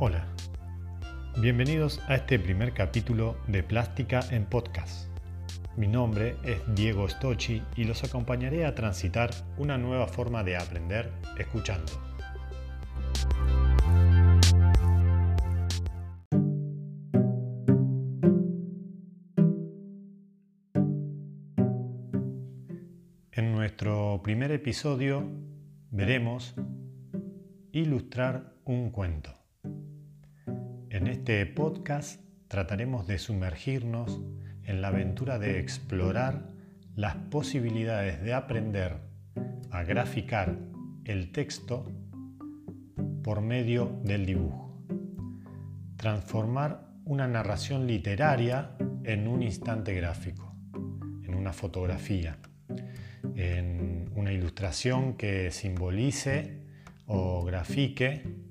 Hola, bienvenidos a este primer capítulo de Plástica en Podcast. Mi nombre es Diego Stocci y los acompañaré a transitar una nueva forma de aprender escuchando. En nuestro primer episodio veremos ilustrar un cuento. En este podcast trataremos de sumergirnos en la aventura de explorar las posibilidades de aprender a graficar el texto por medio del dibujo. Transformar una narración literaria en un instante gráfico, en una fotografía, en una ilustración que simbolice o grafique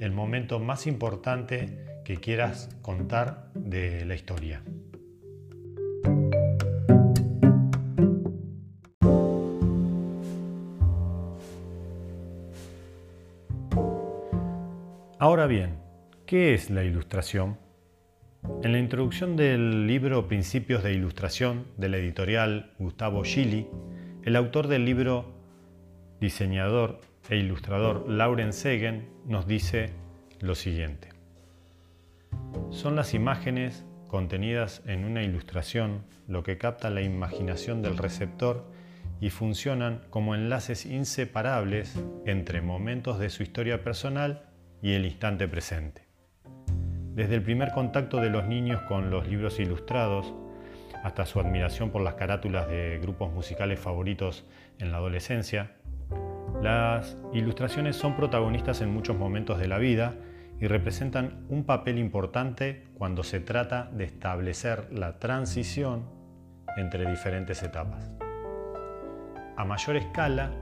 el momento más importante que quieras contar de la historia. Ahora bien, ¿qué es la ilustración? En la introducción del libro Principios de Ilustración de la editorial Gustavo Gili, el autor del libro, diseñador e ilustrador Lauren Segen nos dice lo siguiente. Son las imágenes contenidas en una ilustración lo que capta la imaginación del receptor y funcionan como enlaces inseparables entre momentos de su historia personal y el instante presente. Desde el primer contacto de los niños con los libros ilustrados, hasta su admiración por las carátulas de grupos musicales favoritos en la adolescencia, las ilustraciones son protagonistas en muchos momentos de la vida y representan un papel importante cuando se trata de establecer la transición entre diferentes etapas. A mayor escala,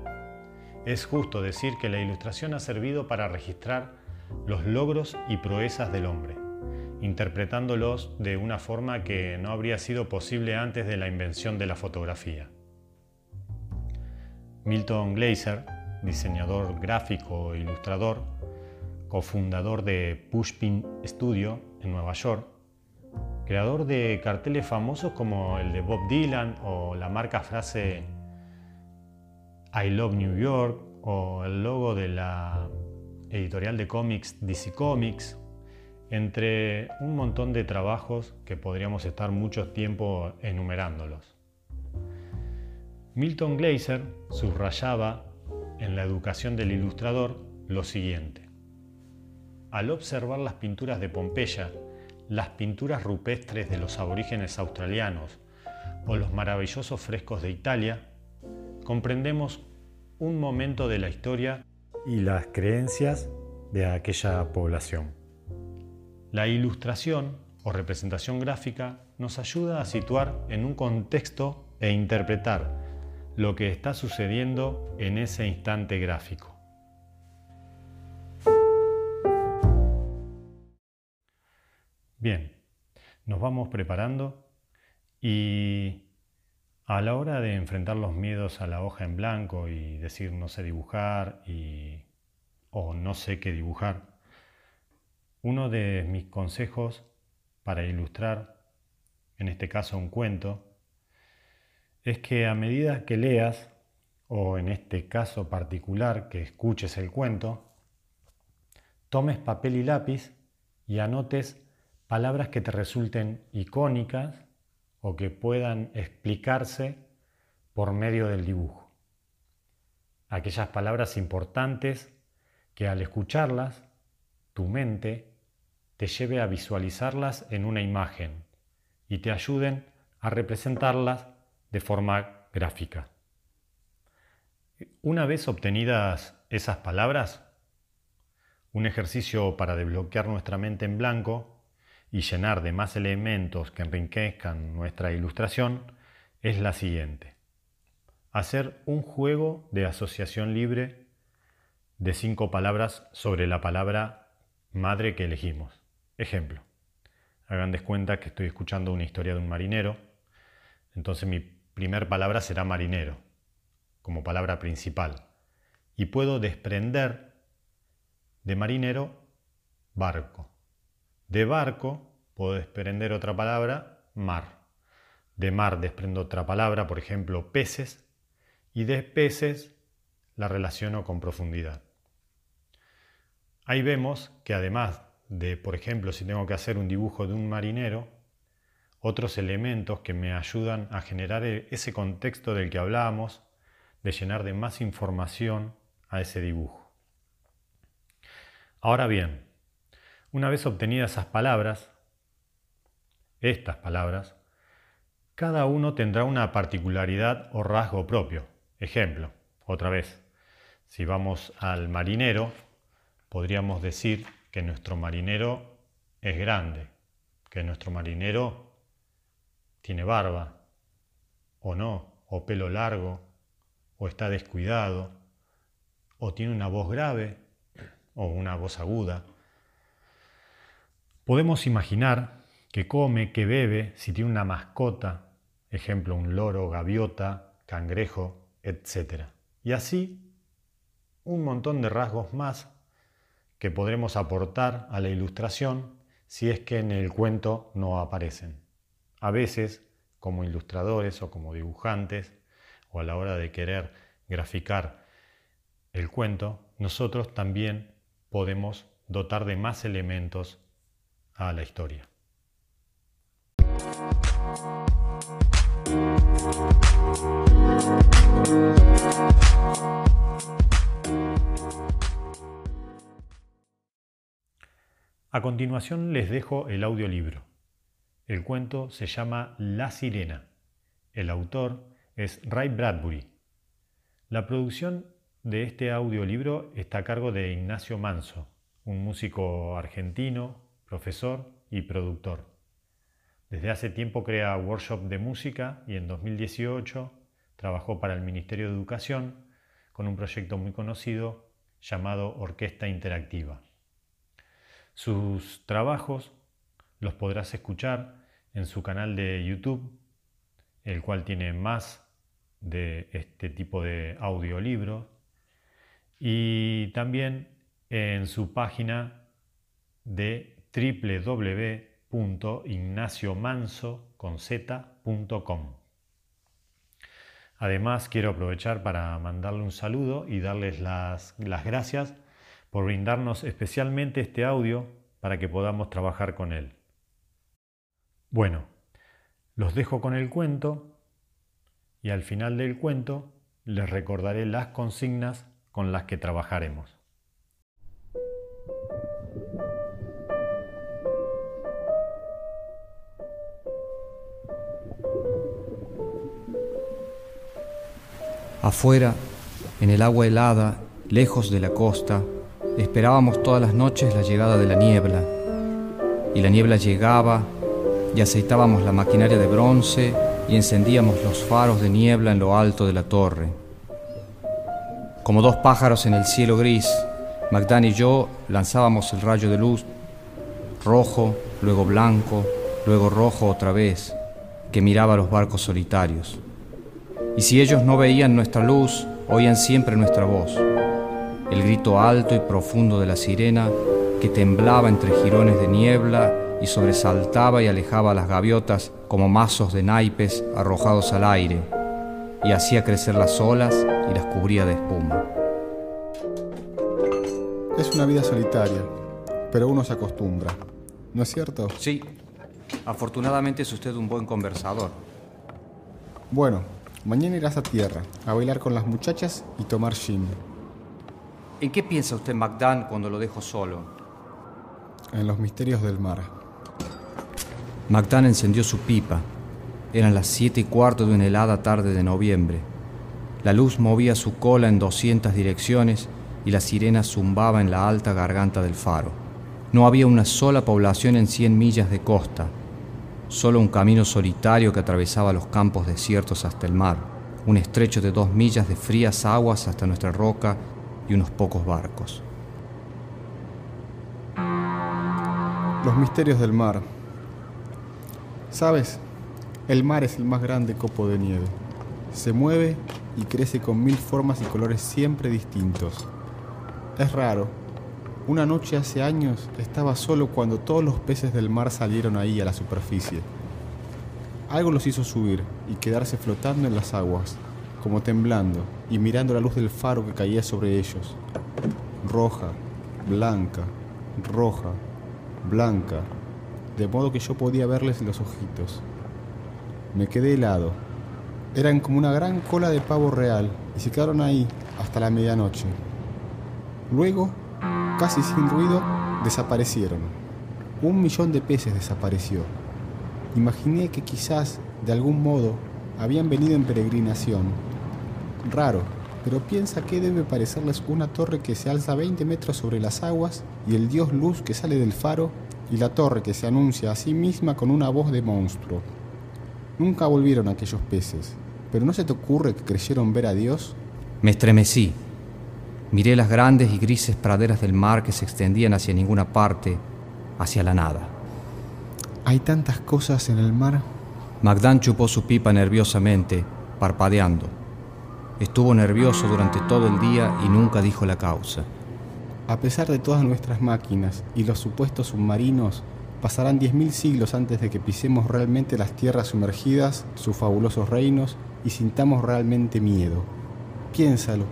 es justo decir que la ilustración ha servido para registrar los logros y proezas del hombre, interpretándolos de una forma que no habría sido posible antes de la invención de la fotografía. Milton Glaser diseñador gráfico e ilustrador, cofundador de Pushpin Studio en Nueva York, creador de carteles famosos como el de Bob Dylan o la marca frase I Love New York o el logo de la editorial de cómics DC Comics, entre un montón de trabajos que podríamos estar mucho tiempo enumerándolos. Milton Glaser subrayaba en la educación del ilustrador lo siguiente. Al observar las pinturas de Pompeya, las pinturas rupestres de los aborígenes australianos o los maravillosos frescos de Italia, comprendemos un momento de la historia y las creencias de aquella población. La ilustración o representación gráfica nos ayuda a situar en un contexto e interpretar lo que está sucediendo en ese instante gráfico. Bien, nos vamos preparando y a la hora de enfrentar los miedos a la hoja en blanco y decir no sé dibujar y, o no sé qué dibujar, uno de mis consejos para ilustrar, en este caso un cuento, es que a medida que leas, o en este caso particular que escuches el cuento, tomes papel y lápiz y anotes palabras que te resulten icónicas o que puedan explicarse por medio del dibujo. Aquellas palabras importantes que al escucharlas, tu mente te lleve a visualizarlas en una imagen y te ayuden a representarlas de forma gráfica. Una vez obtenidas esas palabras, un ejercicio para desbloquear nuestra mente en blanco y llenar de más elementos que enriquezcan nuestra ilustración es la siguiente. Hacer un juego de asociación libre de cinco palabras sobre la palabra madre que elegimos. Ejemplo. Hagan de cuenta que estoy escuchando una historia de un marinero. Entonces mi primer palabra será marinero, como palabra principal. Y puedo desprender de marinero barco. De barco puedo desprender otra palabra, mar. De mar desprendo otra palabra, por ejemplo, peces. Y de peces la relaciono con profundidad. Ahí vemos que además de, por ejemplo, si tengo que hacer un dibujo de un marinero, otros elementos que me ayudan a generar e-, ese contexto del que hablábamos, de llenar de más información a ese dibujo. Ahora bien, una vez obtenidas esas palabras, estas palabras, cada uno tendrá una particularidad o rasgo propio. Ejemplo, otra vez, si vamos al marinero, podríamos decir que nuestro marinero es grande, que nuestro marinero tiene barba, o no, o pelo largo, o está descuidado, o tiene una voz grave, o una voz aguda. Podemos imaginar que come, que bebe, si tiene una mascota, ejemplo un loro, gaviota, cangrejo, etc. Y así un montón de rasgos más que podremos aportar a la ilustración si es que en el cuento no aparecen. A veces, como ilustradores o como dibujantes, o a la hora de querer graficar el cuento, nosotros también podemos dotar de más elementos a la historia. A continuación les dejo el audiolibro. El cuento se llama La Sirena. El autor es Ray Bradbury. La producción de este audiolibro está a cargo de Ignacio Manso, un músico argentino, profesor y productor. Desde hace tiempo crea workshop de música y en 2018 trabajó para el Ministerio de Educación con un proyecto muy conocido llamado Orquesta Interactiva. Sus trabajos los podrás escuchar en su canal de YouTube, el cual tiene más de este tipo de audiolibros, y también en su página de www.ignaciomanso.com. Además, quiero aprovechar para mandarle un saludo y darles las, las gracias por brindarnos especialmente este audio para que podamos trabajar con él. Bueno, los dejo con el cuento y al final del cuento les recordaré las consignas con las que trabajaremos. Afuera, en el agua helada, lejos de la costa, Esperábamos todas las noches la llegada de la niebla, y la niebla llegaba y aceitábamos la maquinaria de bronce y encendíamos los faros de niebla en lo alto de la torre. Como dos pájaros en el cielo gris, Magdán y yo lanzábamos el rayo de luz, rojo, luego blanco, luego rojo otra vez, que miraba los barcos solitarios. Y si ellos no veían nuestra luz, oían siempre nuestra voz el grito alto y profundo de la sirena que temblaba entre jirones de niebla y sobresaltaba y alejaba a las gaviotas como mazos de naipes arrojados al aire, y hacía crecer las olas y las cubría de espuma. Es una vida solitaria, pero uno se acostumbra, ¿no es cierto? Sí, afortunadamente es usted un buen conversador. Bueno, mañana irás a tierra a bailar con las muchachas y tomar gin. ¿En qué piensa usted, Magdán, cuando lo dejo solo? En los misterios del mar. Magdán encendió su pipa. Eran las siete y cuarto de una helada tarde de noviembre. La luz movía su cola en doscientas direcciones y la sirena zumbaba en la alta garganta del faro. No había una sola población en cien millas de costa, solo un camino solitario que atravesaba los campos desiertos hasta el mar, un estrecho de dos millas de frías aguas hasta nuestra roca y unos pocos barcos. Los misterios del mar. ¿Sabes? El mar es el más grande copo de nieve. Se mueve y crece con mil formas y colores siempre distintos. Es raro, Una noche hace años estaba solo cuando todos los peces del mar salieron ahí a la superficie. Algo los hizo subir y quedarse flotando en las aguas, como temblando y mirando la luz del faro que caía sobre ellos. Roja, blanca, roja, blanca, de modo que yo podía verles los ojitos. Me quedé helado. Eran como una gran cola de pavo real y se quedaron ahí hasta la medianoche. Luego casi sin ruido, desaparecieron. Un millón de peces desapareció. Imaginé que quizás, de algún modo, habían venido en peregrinación. Raro, pero piensa que debe parecerles una torre que se alza 20 metros sobre las aguas y el dios luz que sale del faro y la torre que se anuncia a sí misma con una voz de monstruo. Nunca volvieron aquellos peces, pero ¿no se te ocurre que creyeron ver a Dios? Me estremecí. Miré las grandes y grises praderas del mar que se extendían hacia ninguna parte, hacia la nada. Hay tantas cosas en el mar. Magdán chupó su pipa nerviosamente, parpadeando. Estuvo nervioso durante todo el día y nunca dijo la causa. A pesar de todas nuestras máquinas y los supuestos submarinos, pasarán 10.000 siglos antes de que pisemos realmente las tierras sumergidas, sus fabulosos reinos, y sintamos realmente miedo. Piénsalo,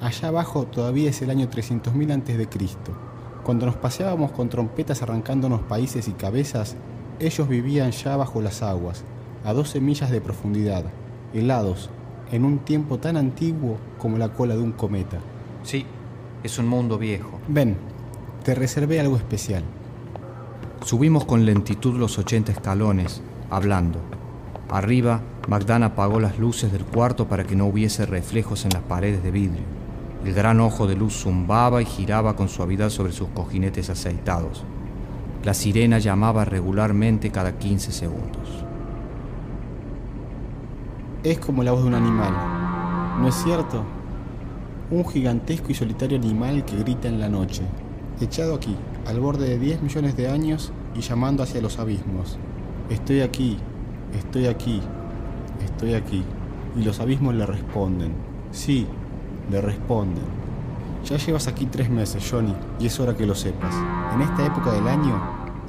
Allá abajo todavía es el año 300.000 a.C. Cuando nos paseábamos con trompetas arrancándonos países y cabezas, ellos vivían ya bajo las aguas, a 12 millas de profundidad, helados, en un tiempo tan antiguo como la cola de un cometa. Sí, es un mundo viejo. Ven, te reservé algo especial. Subimos con lentitud los 80 escalones, hablando. Arriba, Magdana apagó las luces del cuarto para que no hubiese reflejos en las paredes de vidrio. El gran ojo de luz zumbaba y giraba con suavidad sobre sus cojinetes aceitados. La sirena llamaba regularmente cada 15 segundos. Es como la voz de un animal, ¿no es cierto? Un gigantesco y solitario animal que grita en la noche, echado aquí, al borde de 10 millones de años y llamando hacia los abismos. Estoy aquí, estoy aquí, estoy aquí. Y los abismos le responden, sí, le responden. Ya llevas aquí tres meses, Johnny, y es hora que lo sepas. En esta época del año,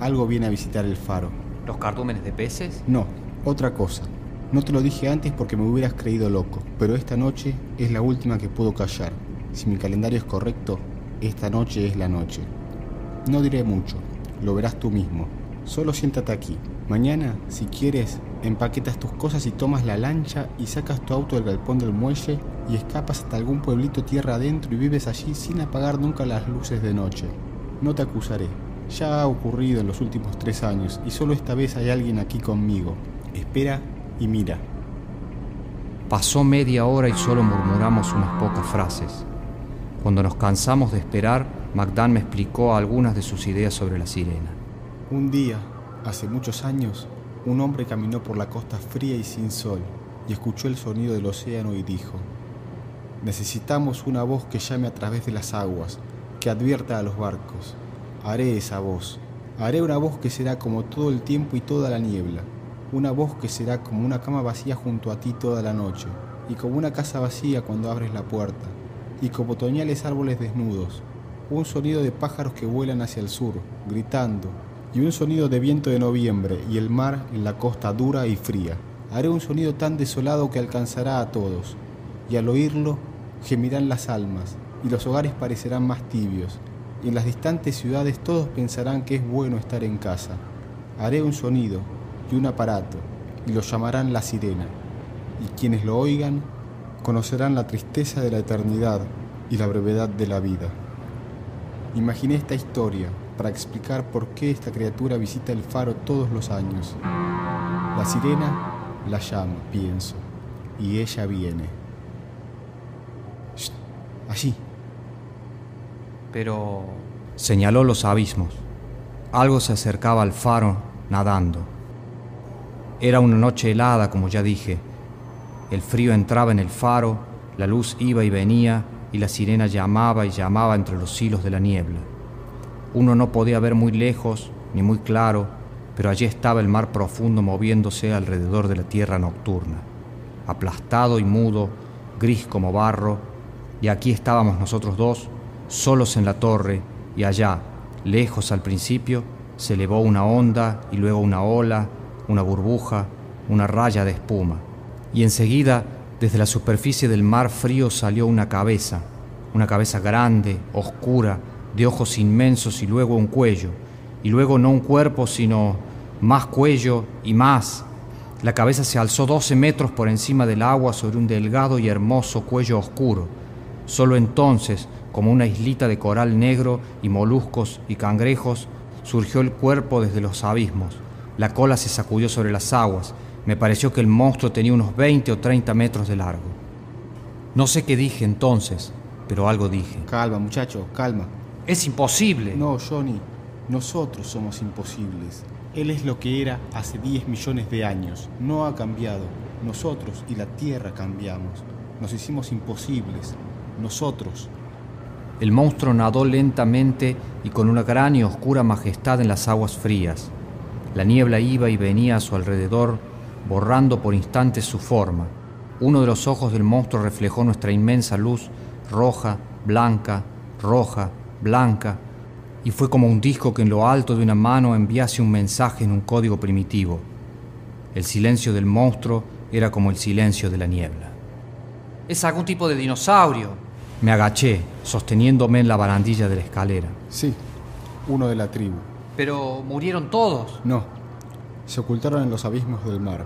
algo viene a visitar el faro. ¿Los cardúmenes de peces? No, otra cosa. No te lo dije antes porque me hubieras creído loco, pero esta noche es la última que puedo callar. Si mi calendario es correcto, esta noche es la noche. No diré mucho, lo verás tú mismo. Solo siéntate aquí. Mañana, si quieres, empaquetas tus cosas y tomas la lancha y sacas tu auto del galpón del muelle y escapas hasta algún pueblito tierra adentro y vives allí sin apagar nunca las luces de noche. No te acusaré. Ya ha ocurrido en los últimos tres años y solo esta vez hay alguien aquí conmigo. Espera y mira. Pasó media hora y solo murmuramos unas pocas frases. Cuando nos cansamos de esperar, Magdán me explicó algunas de sus ideas sobre la sirena. Un día, hace muchos años, un hombre caminó por la costa fría y sin sol y escuchó el sonido del océano y dijo, necesitamos una voz que llame a través de las aguas, que advierta a los barcos. Haré esa voz. Haré una voz que será como todo el tiempo y toda la niebla. Una voz que será como una cama vacía junto a ti toda la noche, y como una casa vacía cuando abres la puerta, y como otoñales árboles desnudos. Un sonido de pájaros que vuelan hacia el sur, gritando, y un sonido de viento de noviembre y el mar en la costa dura y fría. Haré un sonido tan desolado que alcanzará a todos, y al oírlo gemirán las almas, y los hogares parecerán más tibios, y en las distantes ciudades todos pensarán que es bueno estar en casa. Haré un sonido y un aparato, y lo llamarán la sirena, y quienes lo oigan conocerán la tristeza de la eternidad y la brevedad de la vida. Imaginé esta historia para explicar por qué esta criatura visita el faro todos los años. La sirena la llama, pienso, y ella viene. allí. Pero... Señaló los abismos. Algo se acercaba al faro nadando. Era una noche helada, como ya dije. El frío entraba en el faro, la luz iba y venía, y la sirena llamaba y llamaba entre los hilos de la niebla. Uno no podía ver muy lejos ni muy claro, pero allí estaba el mar profundo moviéndose alrededor de la tierra nocturna, aplastado y mudo, gris como barro, y aquí estábamos nosotros dos, solos en la torre, y allá, lejos al principio, se elevó una onda y luego una ola, una burbuja, una raya de espuma. Y enseguida, desde la superficie del mar frío salió una cabeza, una cabeza grande, oscura, de ojos inmensos y luego un cuello, y luego no un cuerpo, sino más cuello y más. La cabeza se alzó 12 metros por encima del agua sobre un delgado y hermoso cuello oscuro. Solo entonces, como una islita de coral negro y moluscos y cangrejos, surgió el cuerpo desde los abismos. La cola se sacudió sobre las aguas. Me pareció que el monstruo tenía unos 20 o 30 metros de largo. No sé qué dije entonces, pero algo dije. Calma, muchacho, calma. Es imposible. No, Johnny, nosotros somos imposibles. Él es lo que era hace 10 millones de años. No ha cambiado. Nosotros y la Tierra cambiamos. Nos hicimos imposibles. Nosotros. El monstruo nadó lentamente y con una gran y oscura majestad en las aguas frías. La niebla iba y venía a su alrededor, borrando por instantes su forma. Uno de los ojos del monstruo reflejó nuestra inmensa luz, roja, blanca, roja, blanca, y fue como un disco que en lo alto de una mano enviase un mensaje en un código primitivo. El silencio del monstruo era como el silencio de la niebla. Es algún tipo de dinosaurio. Me agaché, sosteniéndome en la barandilla de la escalera. Sí, uno de la tribu. Pero murieron todos. No, se ocultaron en los abismos del mar.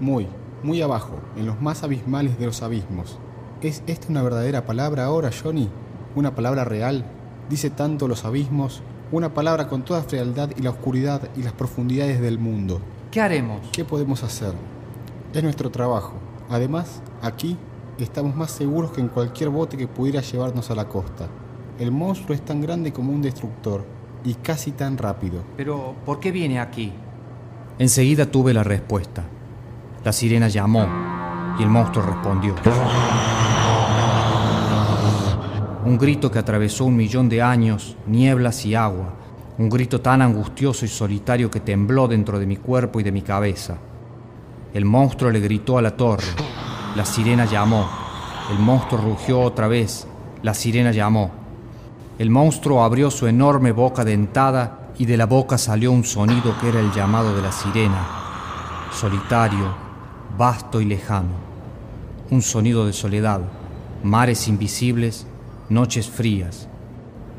Muy, muy abajo, en los más abismales de los abismos. ¿Es esta una verdadera palabra ahora, Johnny? ¿Una palabra real? Dice tanto los abismos, una palabra con toda frialdad y la oscuridad y las profundidades del mundo. ¿Qué haremos? ¿Qué podemos hacer? Es nuestro trabajo. Además, aquí estamos más seguros que en cualquier bote que pudiera llevarnos a la costa. El monstruo es tan grande como un destructor y casi tan rápido. Pero, ¿por qué viene aquí? Enseguida tuve la respuesta. La sirena llamó y el monstruo respondió. Un grito que atravesó un millón de años, nieblas y agua. Un grito tan angustioso y solitario que tembló dentro de mi cuerpo y de mi cabeza. El monstruo le gritó a la torre. La sirena llamó. El monstruo rugió otra vez. La sirena llamó. El monstruo abrió su enorme boca dentada y de la boca salió un sonido que era el llamado de la sirena. Solitario, vasto y lejano. Un sonido de soledad, mares invisibles, noches frías.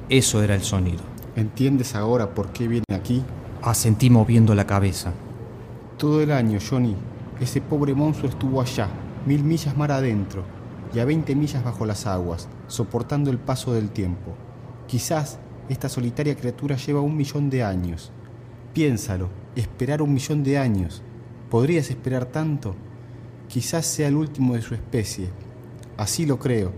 Eso era el sonido. ¿Entiendes ahora por qué viene aquí? Asentí moviendo la cabeza. Todo el año, Johnny, ese pobre monstruo estuvo allá, mil millas mar adentro y a 20 millas bajo las aguas, soportando el paso del tiempo. Quizás esta solitaria criatura lleva un millón de años. Piénsalo, esperar un millón de años. ¿Podrías esperar tanto? Quizás sea el último de su especie. Así lo creo.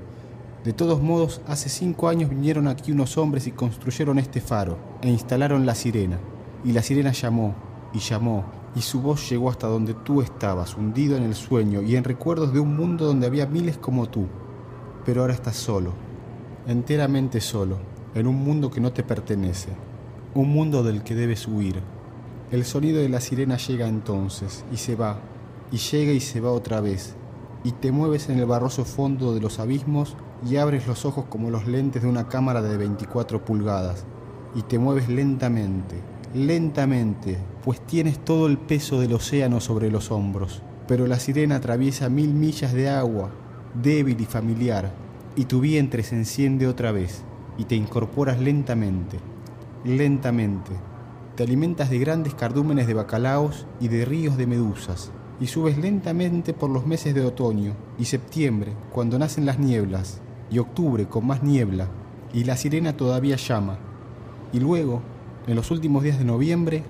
De todos modos, hace cinco años vinieron aquí unos hombres y construyeron este faro e instalaron la sirena. Y la sirena llamó y llamó y su voz llegó hasta donde tú estabas, hundido en el sueño y en recuerdos de un mundo donde había miles como tú. Pero ahora estás solo, enteramente solo, en un mundo que no te pertenece, un mundo del que debes huir. El sonido de la sirena llega entonces y se va, y llega y se va otra vez, y te mueves en el barroso fondo de los abismos y abres los ojos como los lentes de una cámara de 24 pulgadas, y te mueves lentamente, lentamente, pues tienes todo el peso del océano sobre los hombros. Pero la sirena atraviesa mil millas de agua, débil y familiar, y tu vientre se enciende otra vez, y te incorporas lentamente, lentamente. Te alimentas de grandes cardúmenes de bacalaos y de ríos de medusas, y subes lentamente por los meses de otoño y septiembre, cuando nacen las nieblas, y octubre con más niebla, y la sirena todavía llama. Y luego, en los últimos días de noviembre,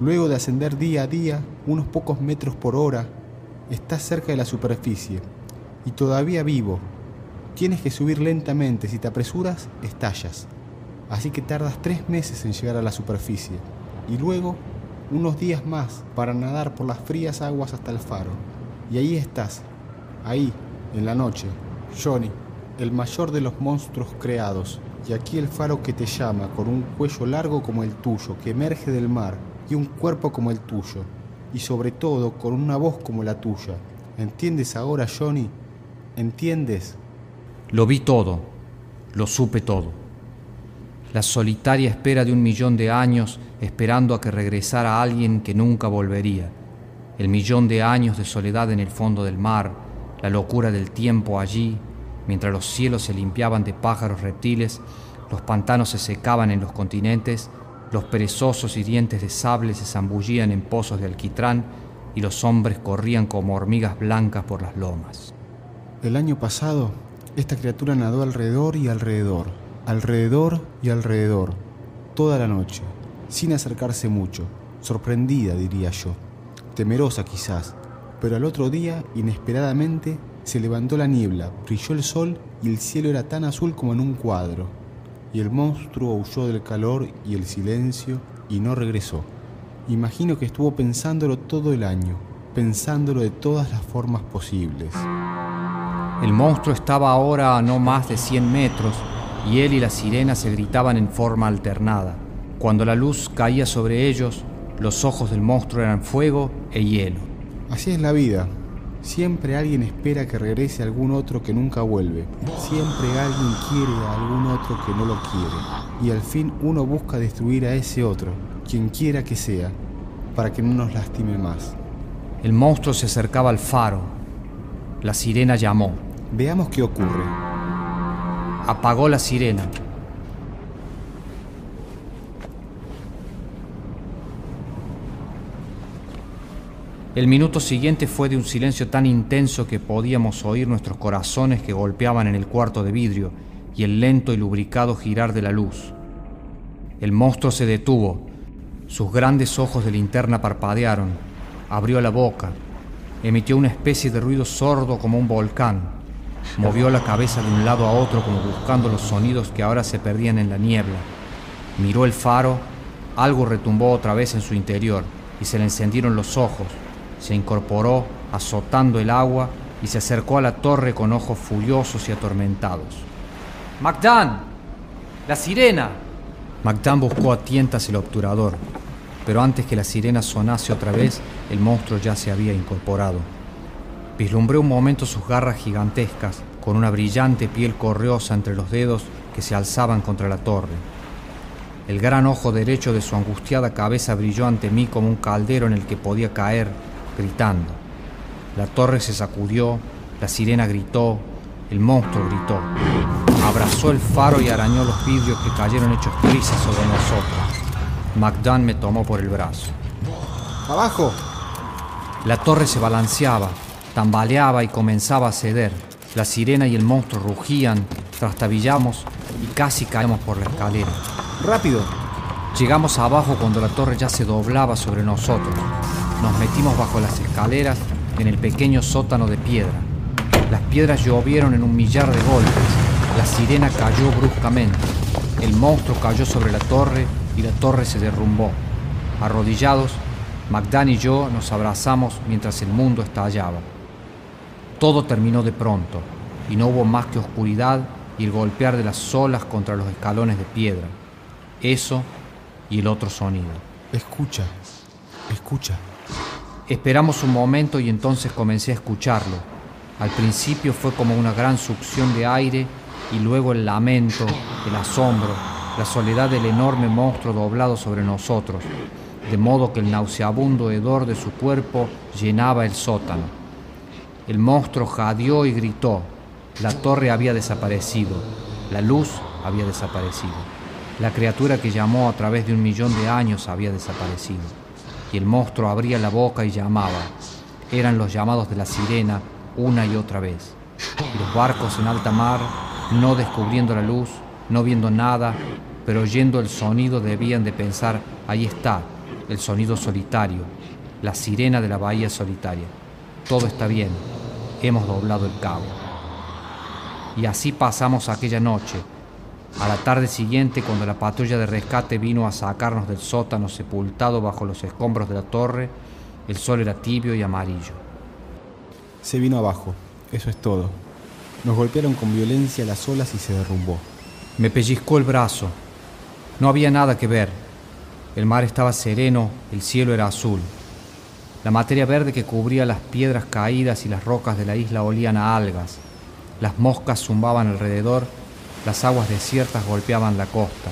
luego de ascender día a día unos pocos metros por hora, estás cerca de la superficie, y todavía vivo. Tienes que subir lentamente, si te apresuras, estallas. Así que tardas tres meses en llegar a la superficie, y luego unos días más para nadar por las frías aguas hasta el faro. Y ahí estás, ahí, en la noche, Johnny, el mayor de los monstruos creados, y aquí el faro que te llama, con un cuello largo como el tuyo, que emerge del mar, y un cuerpo como el tuyo, y sobre todo con una voz como la tuya. ¿Entiendes ahora, Johnny? ¿Entiendes? Lo vi todo, lo supe todo. la solitaria espera de un millón de años esperando a que regresara alguien que nunca volvería, el millón de años de soledad en el fondo del mar, la locura del tiempo allí, mientras los cielos se limpiaban de pájaros reptiles, los pantanos se secaban en los continentes, los perezosos y dientes de sable se zambullían en pozos de alquitrán y los hombres corrían como hormigas blancas por las lomas. El año pasado, esta criatura nadó alrededor y alrededor, alrededor y alrededor, toda la noche, sin acercarse mucho, sorprendida, diría yo, temerosa quizás, pero al otro día, inesperadamente, se levantó la niebla, brilló el sol y el cielo era tan azul como en un cuadro, y el monstruo huyó del calor y el silencio y no regresó. Imagino que estuvo pensándolo todo el año, pensándolo de todas las formas posibles. El monstruo estaba ahora a no más de 100 metros y él y la sirena se gritaban en forma alternada. Cuando la luz caía sobre ellos, los ojos del monstruo eran fuego e hielo. Así es la vida. Siempre alguien espera que regrese algún otro que nunca vuelve. Siempre alguien quiere a algún otro que no lo quiere. Y al fin uno busca destruir a ese otro, quien quiera que sea, para que no nos lastime más. El monstruo se acercaba al faro. La sirena llamó. Veamos qué ocurre. Apagó la sirena. El minuto siguiente fue de un silencio tan intenso que podíamos oír nuestros corazones que golpeaban en el cuarto de vidrio y el lento y lubricado girar de la luz. El monstruo se detuvo. Sus grandes ojos de linterna parpadearon. Abrió la boca. Emitió una especie de ruido sordo como un volcán. Movió la cabeza de un lado a otro como buscando los sonidos que ahora se perdían en la niebla. Miró el faro, algo retumbó otra vez en su interior y se le encendieron los ojos. Se incorporó, azotando el agua, y se acercó a la torre con ojos furiosos y atormentados. ¡Macdan! ¡La sirena! Macdan buscó a tientas el obturador, pero antes que la sirena sonase otra vez, el monstruo ya se había incorporado. Vislumbré un momento sus garras gigantescas, con una brillante piel correosa entre los dedos que se alzaban contra la torre. El gran ojo derecho de su angustiada cabeza brilló ante mí como un caldero en el que podía caer, gritando. La torre se sacudió, la sirena gritó, el monstruo gritó. Abrazó el faro y arañó los vidrios que cayeron hechos trizas sobre nosotros. MacDunn me tomó por el brazo. ¡Abajo! La torre se balanceaba, tambaleaba y comenzaba a ceder. La sirena y el monstruo rugían, trastabillamos y casi caemos por la escalera. ¡Rápido! Llegamos abajo cuando la torre ya se doblaba sobre nosotros. Nos metimos bajo las escaleras en el pequeño sótano de piedra. Las piedras llovieron en un millar de golpes. La sirena cayó bruscamente. El monstruo cayó sobre la torre y la torre se derrumbó. Arrodillados, Magdan y yo nos abrazamos mientras el mundo estallaba. Todo terminó de pronto y no hubo más que oscuridad y el golpear de las olas contra los escalones de piedra. Eso y el otro sonido. Escucha, escucha. Esperamos un momento y entonces comencé a escucharlo. Al principio fue como una gran succión de aire y luego el lamento, el asombro, la soledad del enorme monstruo doblado sobre nosotros, de modo que el nauseabundo hedor de su cuerpo llenaba el sótano. El monstruo jadeó y gritó. La torre había desaparecido, la luz había desaparecido. La criatura que llamó a través de un millón de años había desaparecido. Y el monstruo abría la boca y llamaba. Eran los llamados de la sirena una y otra vez. Y los barcos en alta mar, no descubriendo la luz, no viendo nada, pero oyendo el sonido debían de pensar, ahí está, el sonido solitario, la sirena de la bahía solitaria. Todo está bien, hemos doblado el cabo. Y así pasamos aquella noche. A la tarde siguiente, cuando la patrulla de rescate vino a sacarnos del sótano sepultado bajo los escombros de la torre, el sol era tibio y amarillo. Se vino abajo, eso es todo. Nos golpearon con violencia las olas y se derrumbó. Me pellizcó el brazo. No había nada que ver. El mar estaba sereno, el cielo era azul. La materia verde que cubría las piedras caídas y las rocas de la isla olían a algas. Las moscas zumbaban alrededor, las aguas desiertas golpeaban la costa.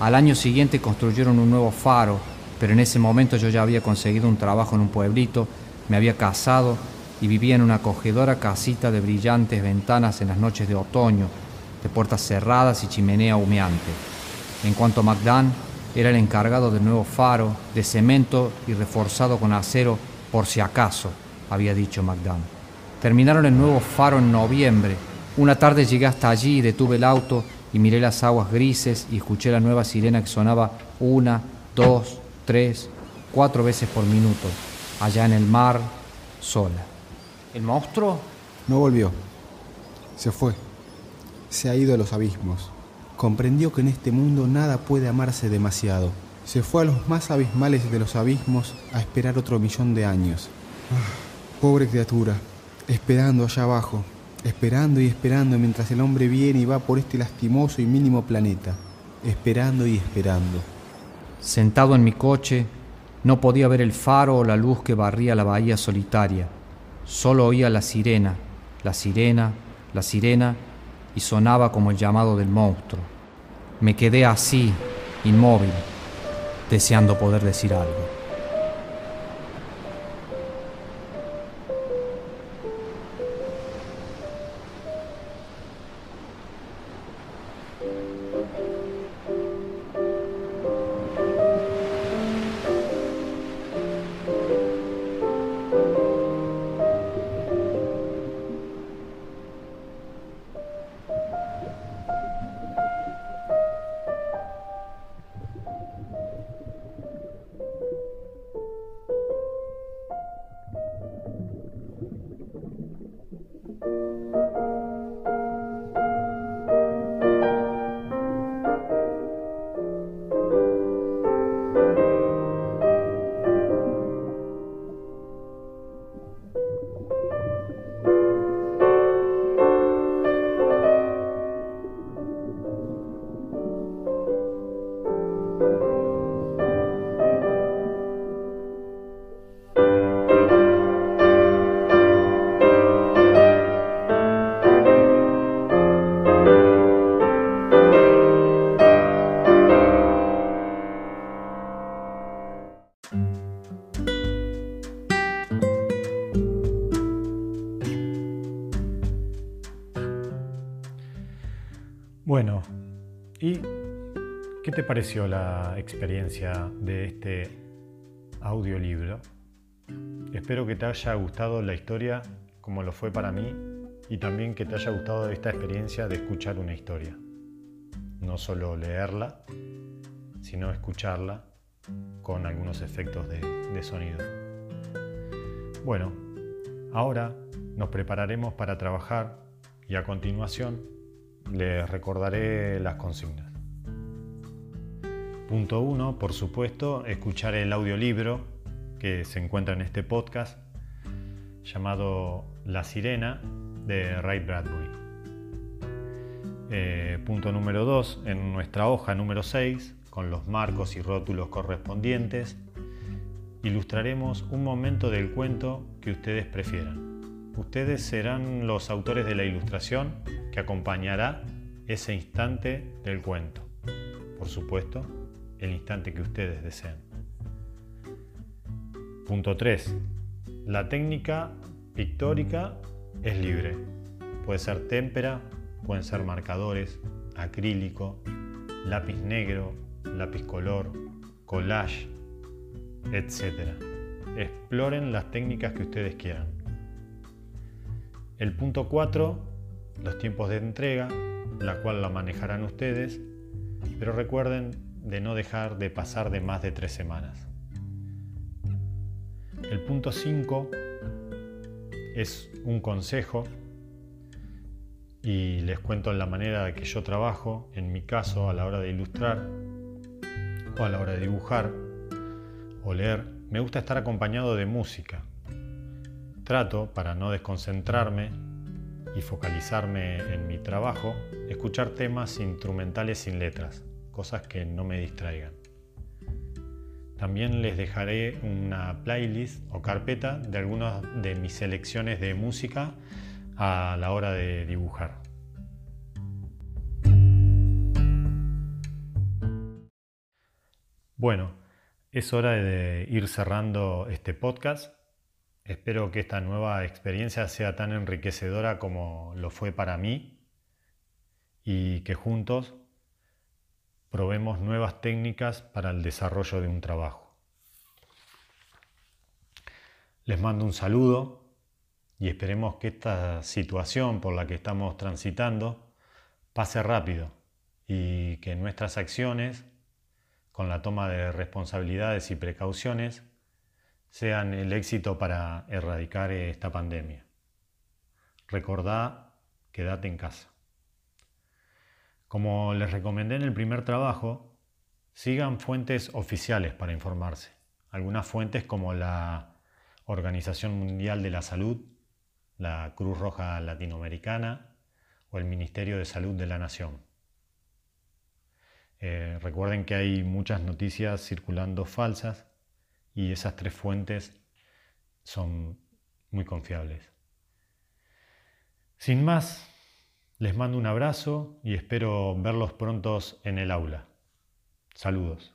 Al año siguiente construyeron un nuevo faro, pero en ese momento yo ya había conseguido un trabajo en un pueblito, me había casado y vivía en una acogedora casita de brillantes ventanas en las noches de otoño, de puertas cerradas y chimenea humeante. En cuanto a McDan, era el encargado del nuevo faro, de cemento y reforzado con acero por si acaso, había dicho McDan. Terminaron el nuevo faro en noviembre. Una tarde llegué hasta allí y detuve el auto y miré las aguas grises y escuché la nueva sirena que sonaba una, dos, tres, cuatro veces por minuto, allá en el mar, sola. ¿El monstruo? No volvió. Se fue. Se ha ido a los abismos. Comprendió que en este mundo nada puede amarse demasiado. Se fue a los más abismales de los abismos a esperar otro millón de años. Ah, pobre criatura, esperando allá abajo, esperando y esperando mientras el hombre viene y va por este lastimoso y mínimo planeta, esperando y esperando. Sentado en mi coche, no podía ver el faro o la luz que barría la bahía solitaria. Solo oía la sirena, la sirena, la sirena, y sonaba como el llamado del monstruo. Me quedé así, inmóvil, deseando poder decir algo. Bueno, ¿y qué te pareció la experiencia de este audiolibro? Espero que te haya gustado la historia como lo fue para mí y también que te haya gustado esta experiencia de escuchar una historia. No solo leerla, sino escucharla con algunos efectos de, de sonido. Bueno, ahora nos prepararemos para trabajar y a continuación les recordaré las consignas. Punto 1, por supuesto, escuchar el audiolibro que se encuentra en este podcast llamado La Sirena de Ray Bradbury. Eh, punto número 2, en nuestra hoja número 6, con los marcos y rótulos correspondientes, ilustraremos un momento del cuento que ustedes prefieran. Ustedes serán los autores de la ilustración que acompañará ese instante del cuento. Por supuesto, el instante que ustedes deseen. Punto 3. La técnica pictórica es libre. Puede ser témpera, pueden ser marcadores, acrílico, lápiz negro, lápiz color, collage, etc. Exploren las técnicas que ustedes quieran. El punto 4, los tiempos de entrega, la cual la manejarán ustedes, pero recuerden de no dejar de pasar de más de tres semanas. El punto 5 es un consejo y les cuento la manera de que yo trabajo, en mi caso a la hora de ilustrar o a la hora de dibujar o leer, me gusta estar acompañado de música. Trato, para no desconcentrarme y focalizarme en mi trabajo, escuchar temas instrumentales sin letras, cosas que no me distraigan. También les dejaré una playlist o carpeta de algunas de mis selecciones de música a la hora de dibujar. Bueno, es hora de ir cerrando este podcast. Espero que esta nueva experiencia sea tan enriquecedora como lo fue para mí y que juntos probemos nuevas técnicas para el desarrollo de un trabajo. Les mando un saludo y esperemos que esta situación por la que estamos transitando pase rápido y que nuestras acciones, con la toma de responsabilidades y precauciones, sean el éxito para erradicar esta pandemia. Recordá, quédate en casa. Como les recomendé en el primer trabajo, sigan fuentes oficiales para informarse. Algunas fuentes como la Organización Mundial de la Salud, la Cruz Roja Latinoamericana o el Ministerio de Salud de la Nación. Eh, recuerden que hay muchas noticias circulando falsas y esas tres fuentes son muy confiables. Sin más, les mando un abrazo y espero verlos prontos en el aula. Saludos.